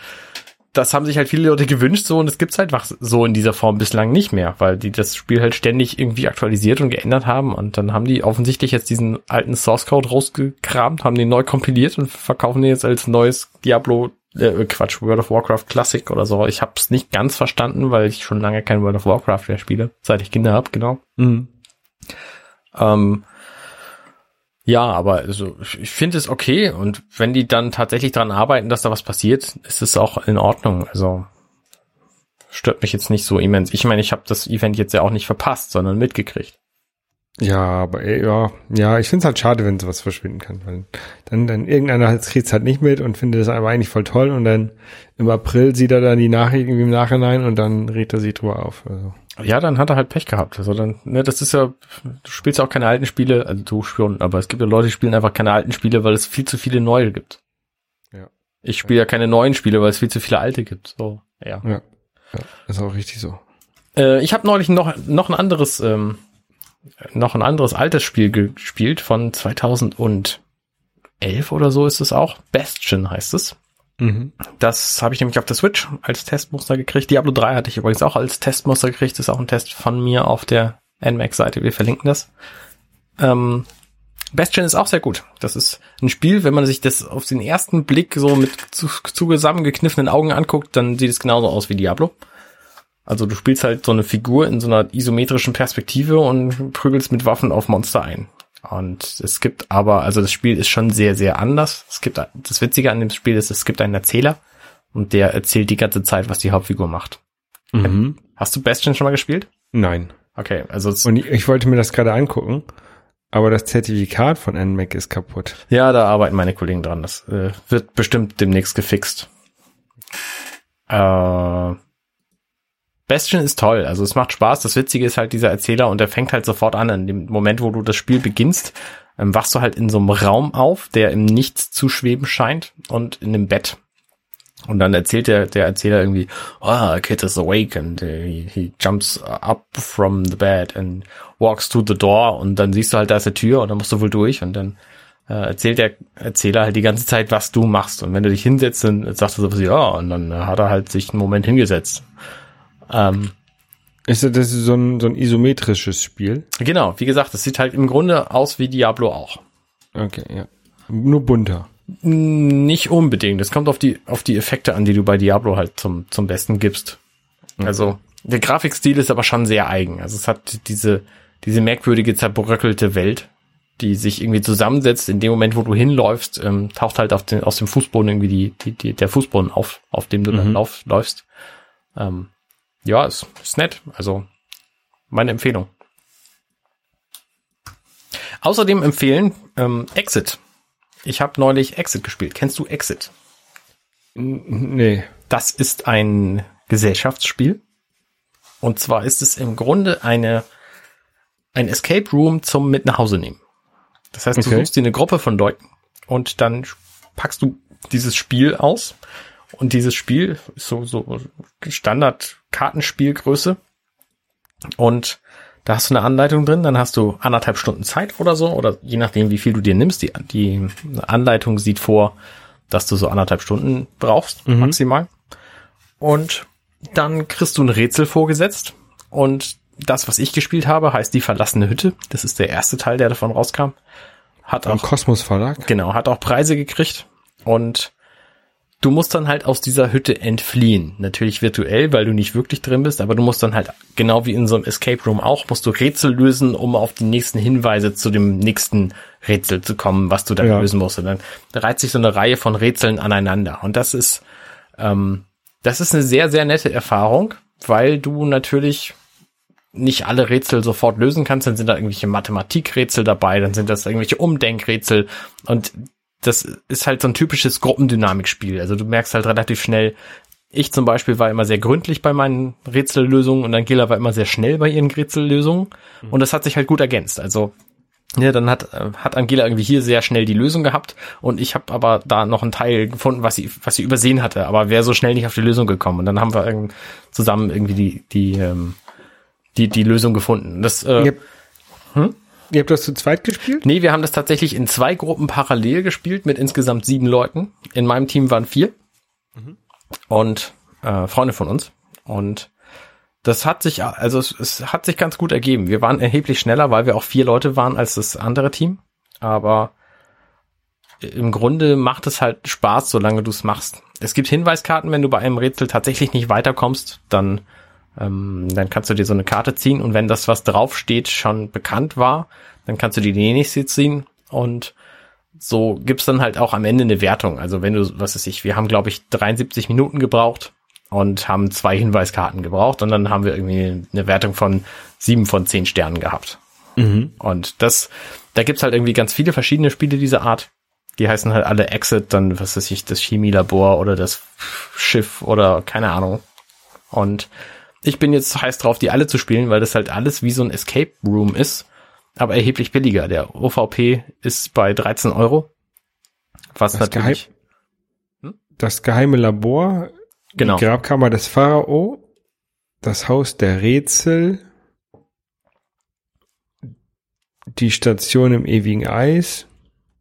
das haben sich halt viele Leute gewünscht so und es gibt's halt einfach so in dieser Form bislang nicht mehr, weil die das Spiel halt ständig irgendwie aktualisiert und geändert haben und dann haben die offensichtlich jetzt diesen alten Source Code rausgekramt, haben den neu kompiliert und verkaufen den jetzt als neues Diablo äh, Quatsch, World of Warcraft Classic oder so. Ich habe es nicht ganz verstanden, weil ich schon lange kein World of Warcraft mehr spiele, seit ich Kinder habe, genau. Mhm. Ähm, ja, aber also ich finde es okay und wenn die dann tatsächlich dran arbeiten, dass da was passiert, ist es auch in Ordnung. Also stört mich jetzt nicht so immens. Ich meine, ich habe das Event jetzt ja auch nicht verpasst, sondern mitgekriegt. Ja, aber ey, ja, ja, ich find's halt schade, wenn sowas verschwinden kann, weil dann, dann irgendeiner kriegt's halt nicht mit und findet es aber eigentlich voll toll und dann im April sieht er dann die Nachricht irgendwie im Nachhinein und dann regt er sich drüber auf. Also. Ja, dann hat er halt Pech gehabt. Also dann, ne, das ist ja, du spielst auch keine alten Spiele, also du schon, aber es gibt ja Leute, die spielen einfach keine alten Spiele, weil es viel zu viele neue gibt. Ja. Ich spiele ja keine neuen Spiele, weil es viel zu viele alte gibt. So, ja. Ja, ja ist auch richtig so. Äh, ich habe neulich noch noch ein anderes ähm, noch ein anderes altes Spiel gespielt von 2011 oder so ist es auch. Bastion heißt es. Mhm. Das habe ich nämlich auf der Switch als Testmuster gekriegt. Diablo 3 hatte ich übrigens auch als Testmuster gekriegt. Das ist auch ein Test von mir auf der NMAX-Seite. Wir verlinken das. Ähm, Bastion ist auch sehr gut. Das ist ein Spiel, wenn man sich das auf den ersten Blick so mit zu, zusammengekniffenen Augen anguckt, dann sieht es genauso aus wie Diablo. Also du spielst halt so eine Figur in so einer isometrischen Perspektive und prügelst mit Waffen auf Monster ein. Und es gibt aber, also das Spiel ist schon sehr, sehr anders. Es gibt, das Witzige an dem Spiel ist, es gibt einen Erzähler und der erzählt die ganze Zeit, was die Hauptfigur macht. Mhm. Hast du Bastion schon mal gespielt? Nein. Okay, also Und ich, ich wollte mir das gerade angucken, aber das Zertifikat von NMAC ist kaputt. ja, da arbeiten meine Kollegen dran. Das äh, wird bestimmt demnächst gefixt. Äh, Bastion ist toll, also es macht Spaß. Das Witzige ist halt dieser Erzähler und der fängt halt sofort an. In dem Moment, wo du das Spiel beginnst, ähm, wachst du halt in so einem Raum auf, der im Nichts zu schweben scheint und in einem Bett. Und dann erzählt der, der Erzähler irgendwie, oh, a kid is awake and he, he jumps up from the bed and walks to the door und dann siehst du halt, da ist eine Tür und dann musst du wohl durch und dann äh, erzählt der Erzähler halt die ganze Zeit, was du machst. Und wenn du dich hinsetzt, dann sagst du sowas, ja, und dann hat er halt sich einen Moment hingesetzt. Ähm, Ist das das ist so ein, so ein isometrisches Spiel? genau, wie gesagt, das sieht halt im Grunde aus wie Diablo auch. Okay, ja. Nur bunter. Nicht unbedingt. Es kommt auf die, auf die Effekte an, die du bei Diablo halt zum, zum Besten gibst. Also, der Grafikstil ist aber schon sehr eigen. Also es hat diese, diese merkwürdige, zerbröckelte Welt, die sich irgendwie zusammensetzt. In dem Moment, wo du hinläufst, ähm, taucht halt auf den, aus dem Fußboden irgendwie die, die, die, der Fußboden auf, auf dem du dann Mhm. lauf, läufst. Ähm, ja, ist, ist nett. Also, meine Empfehlung. Außerdem empfehlen ähm, Exit. Ich habe neulich Exit gespielt. Kennst du Exit? Nee. Das ist ein Gesellschaftsspiel. Und zwar ist es im Grunde eine, ein Escape Room zum mit nach Hause nehmen. Das heißt, du Okay. suchst dir eine Gruppe von Leuten und dann packst du dieses Spiel aus. Und dieses Spiel ist so, so Standard Kartenspielgröße. Und da hast du eine Anleitung drin, dann hast du anderthalb Stunden Zeit oder so, oder je nachdem, wie viel du dir nimmst. Die, die Anleitung sieht vor, dass du so anderthalb Stunden brauchst, maximal. Und dann kriegst du ein Rätsel vorgesetzt. Und das, was ich gespielt habe, heißt die verlassene Hütte. Das ist der erste Teil, der davon rauskam. Hat Am auch, Kosmos Verlag. genau, hat auch Preise gekriegt. Und du musst dann halt aus dieser Hütte entfliehen. Natürlich virtuell, weil du nicht wirklich drin bist, aber du musst dann halt, genau wie in so einem Escape Room auch, musst du Rätsel lösen, um auf die nächsten Hinweise zu dem nächsten Rätsel zu kommen, was du dann Ja. lösen musst. Und dann reiht sich so eine Reihe von Rätseln aneinander. Und das ist, ähm, das ist eine sehr, sehr nette Erfahrung, weil du natürlich nicht alle Rätsel sofort lösen kannst, dann sind da irgendwelche Mathematikrätsel dabei, dann sind das irgendwelche Umdenkrätsel und das ist halt so ein typisches Gruppendynamikspiel. Also du merkst halt relativ schnell, ich zum Beispiel war immer sehr gründlich bei meinen Rätsellösungen und Angela war immer sehr schnell bei ihren Rätsellösungen und das hat sich halt gut ergänzt. Also ja, dann hat, äh, hat Angela irgendwie hier sehr schnell die Lösung gehabt und ich habe aber da noch einen Teil gefunden, was sie, was sie übersehen hatte, aber wäre so schnell nicht auf die Lösung gekommen. Und dann haben wir zusammen irgendwie die, die, ähm, die, die Lösung gefunden. Das, äh, Ihr, habt, ihr habt das zu zweit gespielt? nee, wir haben das tatsächlich in zwei Gruppen parallel gespielt mit insgesamt sieben Leuten. In meinem Team waren vier und äh, Freunde von uns. Und das hat sich, also es, es hat sich ganz gut ergeben. Wir waren erheblich schneller, weil wir auch vier Leute waren als das andere Team. Aber im Grunde macht es halt Spaß, solange du es machst. Es gibt Hinweiskarten, wenn du bei einem Rätsel tatsächlich nicht weiterkommst, dann, ähm, dann kannst du dir so eine Karte ziehen und wenn das, was draufsteht, schon bekannt war, dann kannst du dir die nächste ziehen und so gibt's dann halt auch am Ende eine Wertung. Also wenn du, was weiß ich, wir haben, glaube ich, 73 Minuten gebraucht und haben zwei Hinweiskarten gebraucht und dann haben wir irgendwie eine Wertung von sieben von zehn Sternen gehabt. Und das, da gibt's halt irgendwie ganz viele verschiedene Spiele dieser Art. Die heißen halt alle Exit, dann, was weiß ich, das Chemielabor oder das Schiff oder keine Ahnung. Und ich bin jetzt heiß drauf, die alle zu spielen, weil das halt alles wie so ein Escape Room ist, aber erheblich billiger. Der OVP ist bei 13 Euro. Was Das natürlich, Das geheime Labor, genau. die Grabkammer des Pharao, das Haus der Rätsel, die Station im ewigen Eis.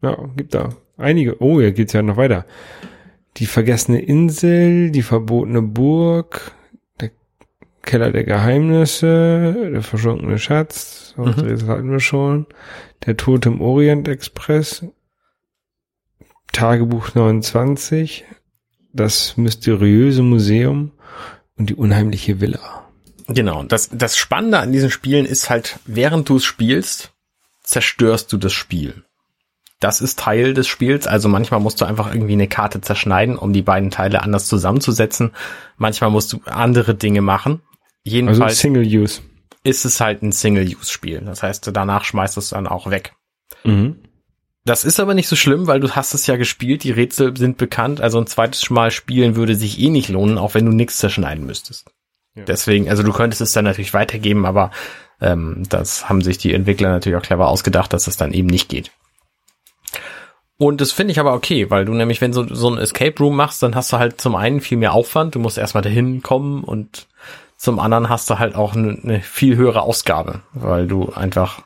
Ja, gibt da einige. Oh, hier geht's ja noch weiter. Die vergessene Insel, die verbotene Burg, Keller der Geheimnisse, der verschwunkene Schatz, Mhm. das hatten wir schon, der Tod im Orient Express, Tagebuch 29, das mysteriöse Museum und die unheimliche Villa. Genau. Das, das Spannende an diesen Spielen ist halt, während du es spielst, zerstörst du das Spiel. Das ist Teil des Spiels. Also manchmal musst du einfach irgendwie eine Karte zerschneiden, um die beiden Teile anders zusammenzusetzen. Manchmal musst du andere Dinge machen. Also Jedenfalls Single Use. ist es halt ein Single-Use-Spiel. Das heißt, danach schmeißt es dann auch weg. Mhm. Das ist aber nicht so schlimm, weil du hast es ja gespielt, die Rätsel sind bekannt, also ein zweites Mal spielen würde sich eh nicht lohnen, auch wenn du nichts zerschneiden müsstest. Ja. Deswegen, also du könntest es dann natürlich weitergeben, aber ähm, das haben sich die Entwickler natürlich auch clever ausgedacht, dass es dann eben nicht geht. Und das finde ich aber okay, weil du nämlich, wenn du so ein Escape Room machst, dann hast du halt zum einen viel mehr Aufwand, du musst erstmal dahin kommen und zum anderen hast du halt auch eine, eine viel höhere Ausgabe, weil du einfach,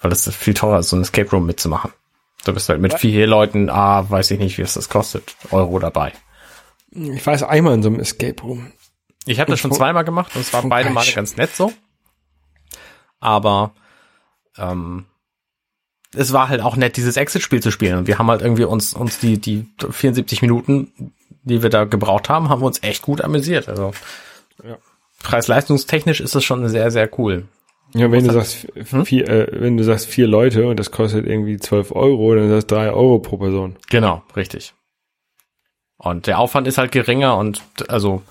weil es viel teurer ist, so ein Escape Room mitzumachen. Du bist halt mit vier Leuten, ah, weiß ich nicht, wie es das kostet, Euro dabei. Ich war erst einmal in so einem Escape Room. Ich habe das schon zweimal gemacht und es waren von beide Male ganz nett so. Aber ähm, es war halt auch nett, dieses Exit-Spiel zu spielen. Und wir haben halt irgendwie uns, uns die, die 74 Minuten, die wir da gebraucht haben, haben wir uns echt gut amüsiert. Also Ja. Preis-leistungstechnisch ist es schon sehr, sehr cool. Ja, wenn du sagst vier, äh, wenn du sagst vier Leute und das kostet irgendwie 12 Euro, dann ist das drei Euro pro Person. Genau, richtig. Und der Aufwand ist halt geringer und also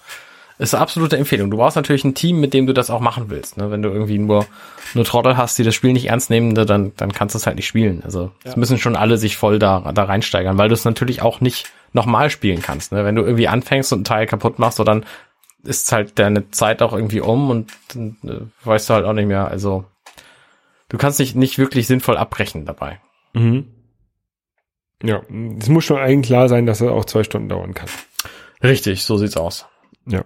ist eine absolute Empfehlung. Du brauchst natürlich ein Team, mit dem du das auch machen willst. Ne? Wenn du irgendwie nur, nur Trottel hast, die das Spiel nicht ernst nehmen, ne, dann, dann kannst du es halt nicht spielen. Also es müssen schon alle sich voll da, da reinsteigern, weil du es natürlich auch nicht nochmal spielen kannst. Ne? Wenn du irgendwie anfängst und einen Teil kaputt machst, so dann ist halt deine Zeit auch irgendwie um und dann äh, weißt du halt auch nicht mehr. Also du kannst dich nicht wirklich sinnvoll abbrechen dabei. Mhm. Ja, es muss schon allen klar sein, dass das auch zwei Stunden dauern kann. Richtig, so sieht's aus. Ja.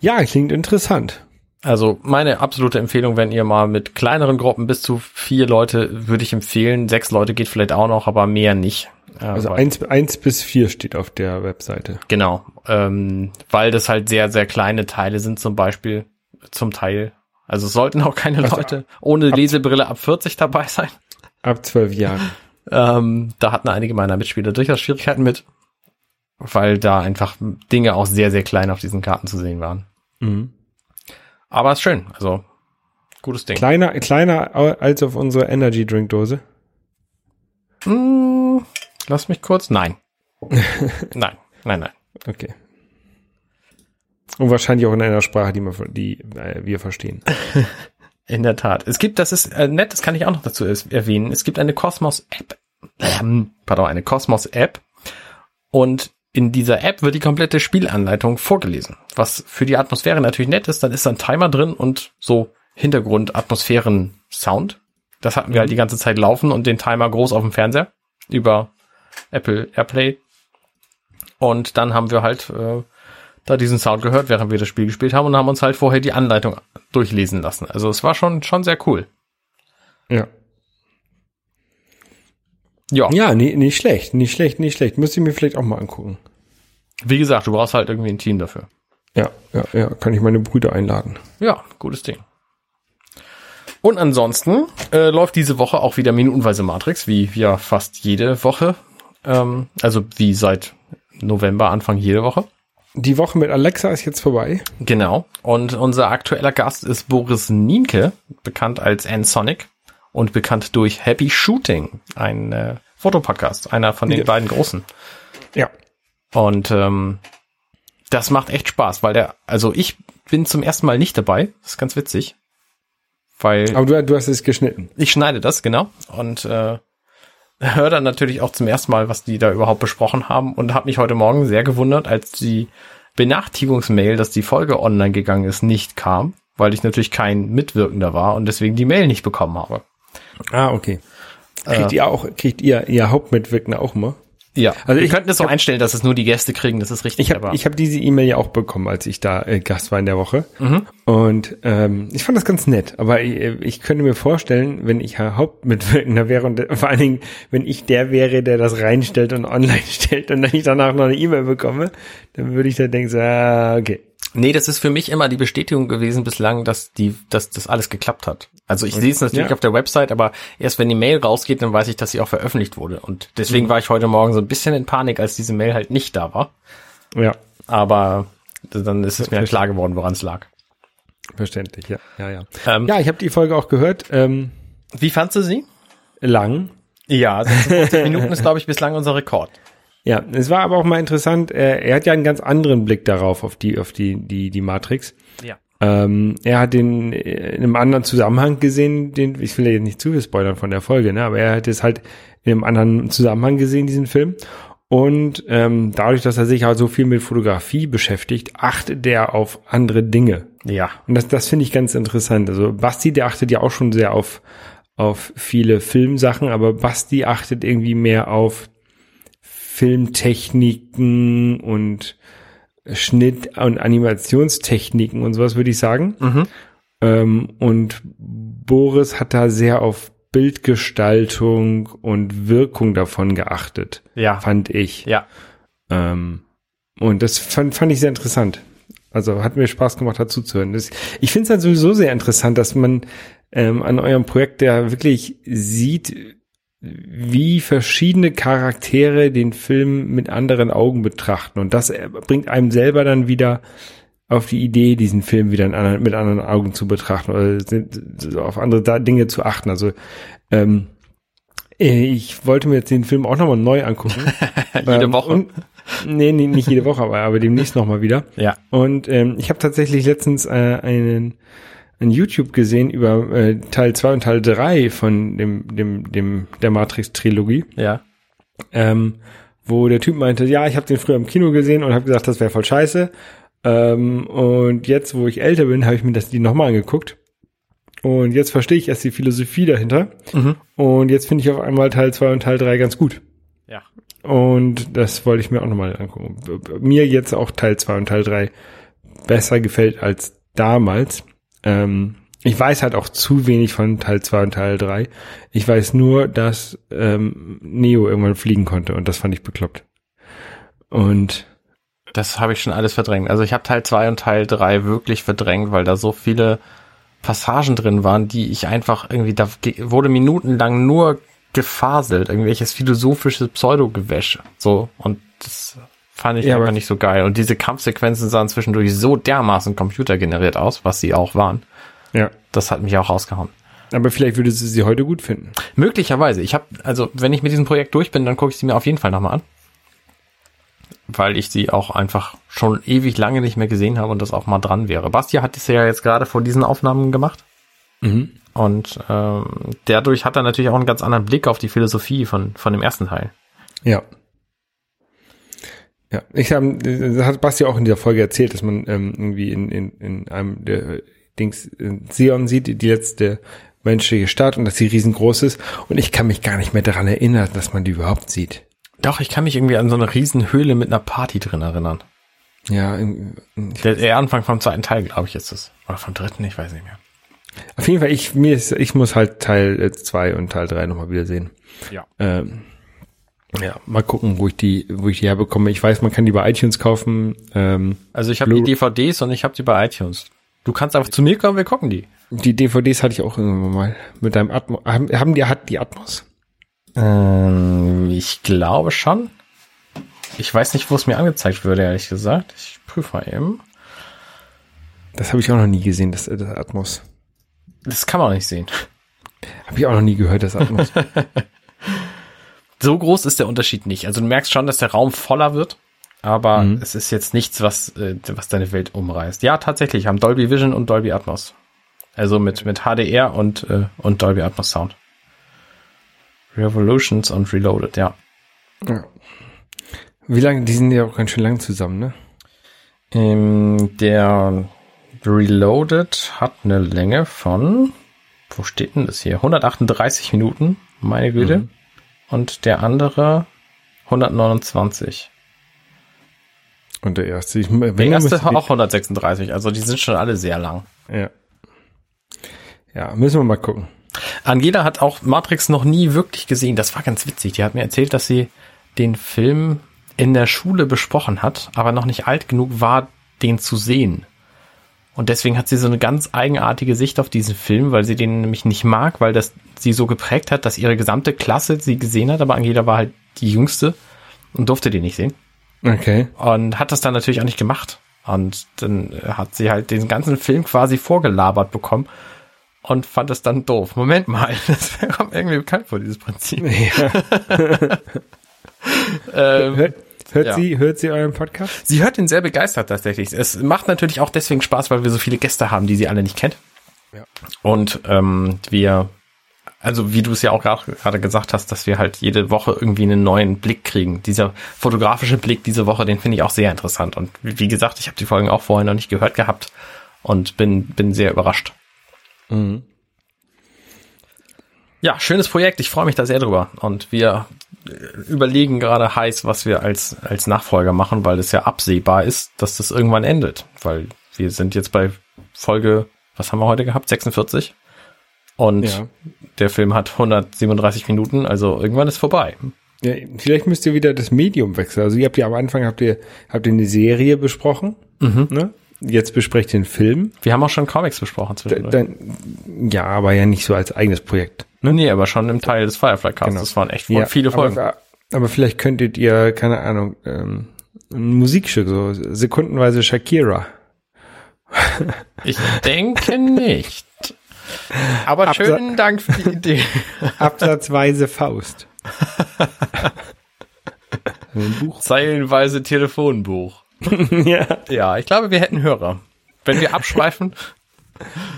Ja, klingt interessant. Also meine absolute Empfehlung, wenn ihr mal mit kleineren Gruppen bis zu vier Leute, würde ich empfehlen. Sechs Leute geht vielleicht auch noch, aber mehr nicht. Also weil- eins, eins bis vier steht auf der Webseite. Genau, ähm, weil das halt sehr, sehr kleine Teile sind zum Beispiel, zum Teil. Also es sollten auch keine Also Leute ohne Lesebrille ab 40 dabei sein. Ab zwölf Jahren. (laughs) Ähm, da hatten einige meiner Mitspieler durchaus Schwierigkeiten mit, weil da einfach Dinge auch sehr, sehr klein auf diesen Karten zu sehen waren. Mhm. Aber ist schön, also gutes Ding. Kleiner, kleiner als auf unsere Energy Drink Dose. Mm, lass mich kurz. Nein. (laughs) nein, nein, nein. Okay. Und wahrscheinlich auch in einer Sprache, die, man, die äh, wir verstehen. (laughs) In der Tat. Es gibt, das ist äh, nett, das kann ich auch noch dazu erwähnen. Es gibt eine Cosmos-App. Ähm, pardon, eine Cosmos-App. Und in dieser App wird die komplette Spielanleitung vorgelesen. Was für die Atmosphäre natürlich nett ist, dann ist da ein Timer drin und so Hintergrund-Atmosphären-Sound. Das hatten wir halt die ganze Zeit laufen und den Timer groß auf dem Fernseher über Apple AirPlay. Und dann haben wir halt äh, da diesen Sound gehört, während wir das Spiel gespielt haben und haben uns halt vorher die Anleitung durchlesen lassen. Also es war schon, schon sehr cool. Ja. Ja, Ja, nie, nicht schlecht, nicht schlecht, nicht schlecht. Muss ich mir vielleicht auch mal angucken. wie gesagt, du brauchst halt irgendwie ein Team dafür. Ja, ja, ja, kann ich meine Brüder einladen. Ja, gutes Ding. Und ansonsten äh, läuft diese Woche auch wieder minutenweise Matrix, wie ja fast jede Woche. Ähm, also wie seit November, Anfang jede Woche. Die Woche mit Alexa ist jetzt vorbei. Genau. Und unser aktueller Gast ist Boris Nienke, bekannt als N-Sonic und bekannt durch Happy Shooting, ein äh, Fotopodcast, einer von den Ja. beiden großen. Ja. Und ähm, das macht echt Spaß, weil der, also ich bin zum ersten Mal nicht dabei. Das ist ganz witzig. Weil Aber du, du hast es geschnitten. ich schneide das, genau. Und äh, höre dann natürlich auch zum ersten Mal, was die da überhaupt besprochen haben und habe mich heute Morgen sehr gewundert, als die Benachrichtigungsmail, dass die Folge online gegangen ist, nicht kam, weil ich natürlich kein Mitwirkender war und deswegen die Mail nicht bekommen habe. Ah, okay. Kriegt ihr auch, kriegt ihr, ihr Hauptmitwirkender auch mal? Ja, Also wir ich- könnten es so einstellen, dass es nur die Gäste kriegen, das ist richtig. Ich habe hab diese E-Mail ja auch bekommen, als ich da äh, Gast war in der Woche. Mhm. Und ähm, ich fand das ganz nett. Aber ich, ich könnte mir vorstellen, wenn ich Hauptmitwirkender (laughs) wäre und äh, vor allen Dingen, wenn ich der wäre, der das reinstellt und online (laughs) stellt und dann ich danach noch eine E-Mail bekomme, dann würde ich da denken, so, ah, okay. Nee, das ist für mich immer die Bestätigung gewesen bislang, dass die, dass das alles geklappt hat. Also ich sehe es natürlich ja. auf der Website, aber erst wenn die Mail rausgeht, dann weiß ich, dass sie auch veröffentlicht wurde. Und Mhm. deswegen war ich heute Morgen so ein bisschen in Panik, als diese Mail halt nicht da war. Ja, Aber dann ist es mir halt klar geworden, woran es lag. verständlich, ja, ja, ja. Ähm, Ja, ich habe die Folge auch gehört. Ähm, Wie fandst du sie? lang. Ja, 56 Minuten ist, glaube ich, bislang unser Rekord. Ja, es war aber auch mal interessant. Er, er hat ja einen ganz anderen Blick darauf, auf die, auf die, die, die Matrix. Ja. Ähm, er hat den äh, in einem anderen Zusammenhang gesehen, den, ich will ja jetzt nicht zu viel spoilern von der Folge, ne, aber er hat es halt in einem anderen Zusammenhang gesehen, diesen Film. Und ähm, dadurch, dass er sich halt so viel mit Fotografie beschäftigt, achtet er auf andere Dinge. Ja. Und das, das finde ich ganz interessant. Also Basti, der achtet ja auch schon sehr auf, auf viele Filmsachen, aber Basti achtet irgendwie mehr auf Filmtechniken und Schnitt- und Animationstechniken und sowas, würde ich sagen. Mhm. Ähm, und Boris hat da sehr auf Bildgestaltung und Wirkung davon geachtet, Ja. fand ich. Ja. Ähm, und das fand, fand ich sehr interessant. Also hat mir Spaß gemacht, dazu zu hören. Das, ich finde es halt sowieso sehr interessant, dass man ähm, an eurem Projekt ja wirklich sieht, wie verschiedene Charaktere den Film mit anderen Augen betrachten. Und das äh, bringt einem selber dann wieder auf die Idee, diesen Film wieder anderen, mit anderen Augen zu betrachten oder sind- auf andere Dinge zu achten. Also ähm, ich wollte mir jetzt den Film auch nochmal neu angucken. (laughs) Jede Ähm, Woche. Und, nee, nee, nicht jede Woche, aber, aber demnächst nochmal wieder. Ja. Und ähm, ich habe tatsächlich letztens äh, einen ein YouTube gesehen über äh, Teil 2 und Teil 3 von dem, dem, dem der Matrix-Trilogie, Ja. ähm, wo der Typ meinte, ja, ich habe den früher im Kino gesehen und habe gesagt, das wäre voll scheiße. Ähm, und jetzt, wo ich älter bin, habe ich mir das die nochmal angeguckt. Und jetzt verstehe ich erst die Philosophie dahinter. Mhm. Und jetzt finde ich auf einmal Teil 2 und Teil 3 ganz gut. Ja. Und das wollte ich mir auch nochmal angucken. Mir jetzt auch Teil 2 und Teil 3 besser gefällt als damals. Ähm, ich weiß halt auch zu wenig von Teil 2 und Teil 3. Ich weiß nur, dass ähm, Neo irgendwann fliegen konnte und das fand ich bekloppt. Und Das habe ich schon alles verdrängt. Also ich habe Teil 2 und Teil 3 wirklich verdrängt, weil da so viele Passagen drin waren, die ich einfach irgendwie, da wurde minutenlang nur gefaselt, irgendwelches philosophisches Pseudogewäsch. So, und das fand ich Ja, einfach aber- nicht so geil. Und diese Kampfsequenzen sahen zwischendurch so dermaßen computergeneriert aus, was sie auch waren. ja, Das hat mich auch rausgehauen. aber vielleicht würdest du sie heute gut finden. Möglicherweise. Ich habe, also wenn ich mit diesem Projekt durch bin, dann gucke ich sie mir auf jeden Fall nochmal an. Weil ich sie auch einfach schon ewig lange nicht mehr gesehen habe und das auch mal dran wäre. Bastia hat es ja jetzt gerade vor diesen Aufnahmen gemacht. Mhm. Und ähm, dadurch hat er natürlich auch einen ganz anderen Blick auf die Philosophie von, von dem ersten Teil. Ja. Ja, ich habe, das hat Basti auch in dieser Folge erzählt, dass man ähm, irgendwie in, in, in einem der äh, Dings in Sion sieht, die letzte menschliche Stadt und dass sie riesengroß ist. Und ich kann mich gar nicht mehr daran erinnern, dass man die überhaupt sieht. Doch, ich kann mich irgendwie an so eine riesen Höhle mit einer Party drin erinnern. Ja, Der, der Anfang vom zweiten Teil, glaube ich, ist es. Oder vom dritten, ich weiß nicht mehr. auf jeden Fall, ich, mir ist, ich muss halt Teil 2 und Teil 3 nochmal wieder sehen. Ja. Ähm, ja, mal gucken, wo ich die, wo ich die herbekomme. Ich weiß, man kann die bei iTunes kaufen. Ähm, Also ich habe die DVDs und ich habe die bei iTunes. Du kannst einfach zu mir kommen, wir gucken die. die DVDs hatte ich auch irgendwann mal mit deinem Atmos. Haben, haben die, hat die Atmos? Ähm, ich glaube schon. Ich weiß nicht, wo es mir angezeigt würde, ehrlich gesagt. Ich prüfe mal eben. Das habe ich auch noch nie gesehen, das, das Atmos. Das kann man auch nicht sehen. Habe ich auch noch nie gehört, das Atmos. (laughs) So groß ist der Unterschied nicht. Also du merkst schon, dass der Raum voller wird, aber es ist jetzt nichts, was, äh, was deine Welt umreißt. Ja, tatsächlich, haben Dolby Vision und Dolby Atmos. Also mit, mit HDR und, äh, und Dolby Atmos Sound. Revolutions und Reloaded, ja. ja. Wie lange, die sind ja auch ganz schön lang zusammen, ne? Ähm, der Reloaded hat eine Länge von, wo steht denn das hier? 138 Minuten, meine Güte. Und der andere 129. Und der erste, ich, Der erste auch 136, also die sind schon alle sehr lang. Ja. Ja, müssen wir mal gucken. Angela hat auch Matrix noch nie wirklich gesehen. Das war ganz witzig. Die hat mir erzählt, dass sie den Film in der Schule besprochen hat, aber noch nicht alt genug war, den zu sehen. Und deswegen hat sie so eine ganz eigenartige Sicht auf diesen Film, weil sie den nämlich nicht mag, weil das sie so geprägt hat, dass ihre gesamte Klasse sie gesehen hat, aber Angela war halt die jüngste und durfte den nicht sehen. Okay. Und hat das dann natürlich auch nicht gemacht. Und dann hat sie halt den ganzen Film quasi vorgelabert bekommen und fand es dann doof. Moment mal, (laughs) das kommt irgendwie bekannt vor, dieses Prinzip. Ja. (laughs) Ähm, Hört, Ja. sie, hört sie euren Podcast? sie hört ihn sehr begeistert tatsächlich. Es macht natürlich auch deswegen Spaß, weil wir so viele Gäste haben, die sie alle nicht kennt. Ja. Und ähm, wir, also wie du es ja auch gerade gesagt hast, dass wir halt jede Woche irgendwie einen neuen Blick kriegen. Dieser fotografische Blick diese Woche, den finde ich auch sehr interessant. Und wie gesagt, ich habe die Folgen auch vorher noch nicht gehört gehabt und bin, bin sehr überrascht. Ja, schönes Projekt. Ich freue mich da sehr drüber. Und wir überlegen gerade heiß, was wir als, als Nachfolger machen, weil es ja absehbar ist, dass das irgendwann endet. Weil wir sind jetzt bei Folge, was haben wir heute gehabt? 46. Und Ja. der Film hat 137 Minuten, also irgendwann ist vorbei. Ja, vielleicht müsst ihr wieder das Medium wechseln. Also ihr habt ja am Anfang habt ihr, habt ihr eine Serie besprochen. Ne? Jetzt besprecht ihr den Film. Wir haben auch schon Comics besprochen Da, zwischendurch. dann, ja, aber ja nicht so als eigenes Projekt. Ne? nee, aber schon im Teil des Firefly Casts. Genau. Das waren echt Ja, viele Folgen. Aber, aber vielleicht könntet ihr, keine Ahnung, ähm, ein Musikstück, so sekundenweise Shakira. (laughs) Ich denke nicht. Aber Absa- schönen Dank für die Idee. (laughs) Absatzweise Faust. (laughs) Buch. Zeilenweise Telefonbuch. ja, Ja, ich glaube, wir hätten Hörer. Wenn wir abschweifen,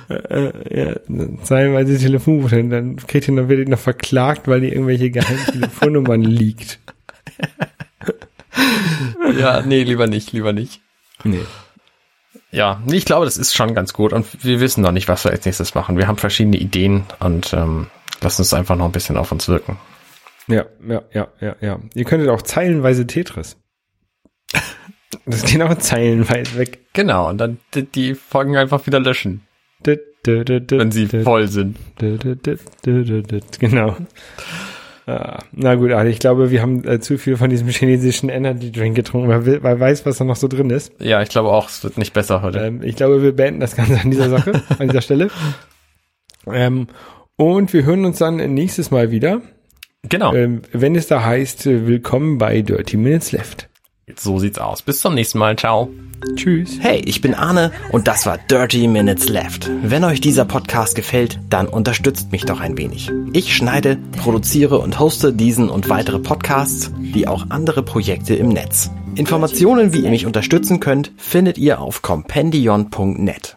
ja, zeilenweise Telefonbuch, dann, dann kriegt ihr noch, werdet ihr noch verklagt, weil ihr irgendwelche geheimen (laughs) Telefonnummern liegt. ja, nee, lieber nicht, lieber nicht. Nee. Ja, nee, ich glaube, das ist schon ganz gut und wir wissen noch nicht, was wir als nächstes machen. Wir haben verschiedene Ideen und ähm, lassen uns einfach noch ein bisschen auf uns wirken. Ja, ja, ja, ja, ja. Ihr könntet auch zeilenweise Tetris. Das geht auch zeilenweise weg. Genau, und dann die, die Folgen einfach wieder löschen, Wenn sie voll sind. Genau. Ah, na gut, also ich glaube, wir haben äh, zu viel von diesem chinesischen Energy Drink getrunken, weil wir weil weiß, was da noch so drin ist. Ja, ich glaube auch, es wird nicht besser heute. Ähm, ich glaube, wir beenden das Ganze an dieser Sache, (laughs) an dieser Stelle. Ähm, und wir hören uns dann nächstes Mal wieder, Genau, ähm, wenn es da heißt, willkommen bei Dirty Minutes Left. So sieht's aus. Bis zum nächsten Mal. Ciao. Tschüss. Hey, ich bin Arne und das war Dirty Minutes Left. Wenn euch dieser Podcast gefällt, dann unterstützt mich doch ein wenig. Ich schneide, produziere und hoste diesen und weitere Podcasts, wie auch andere Projekte im Netz. Informationen, wie ihr mich unterstützen könnt, findet ihr auf compendion.net.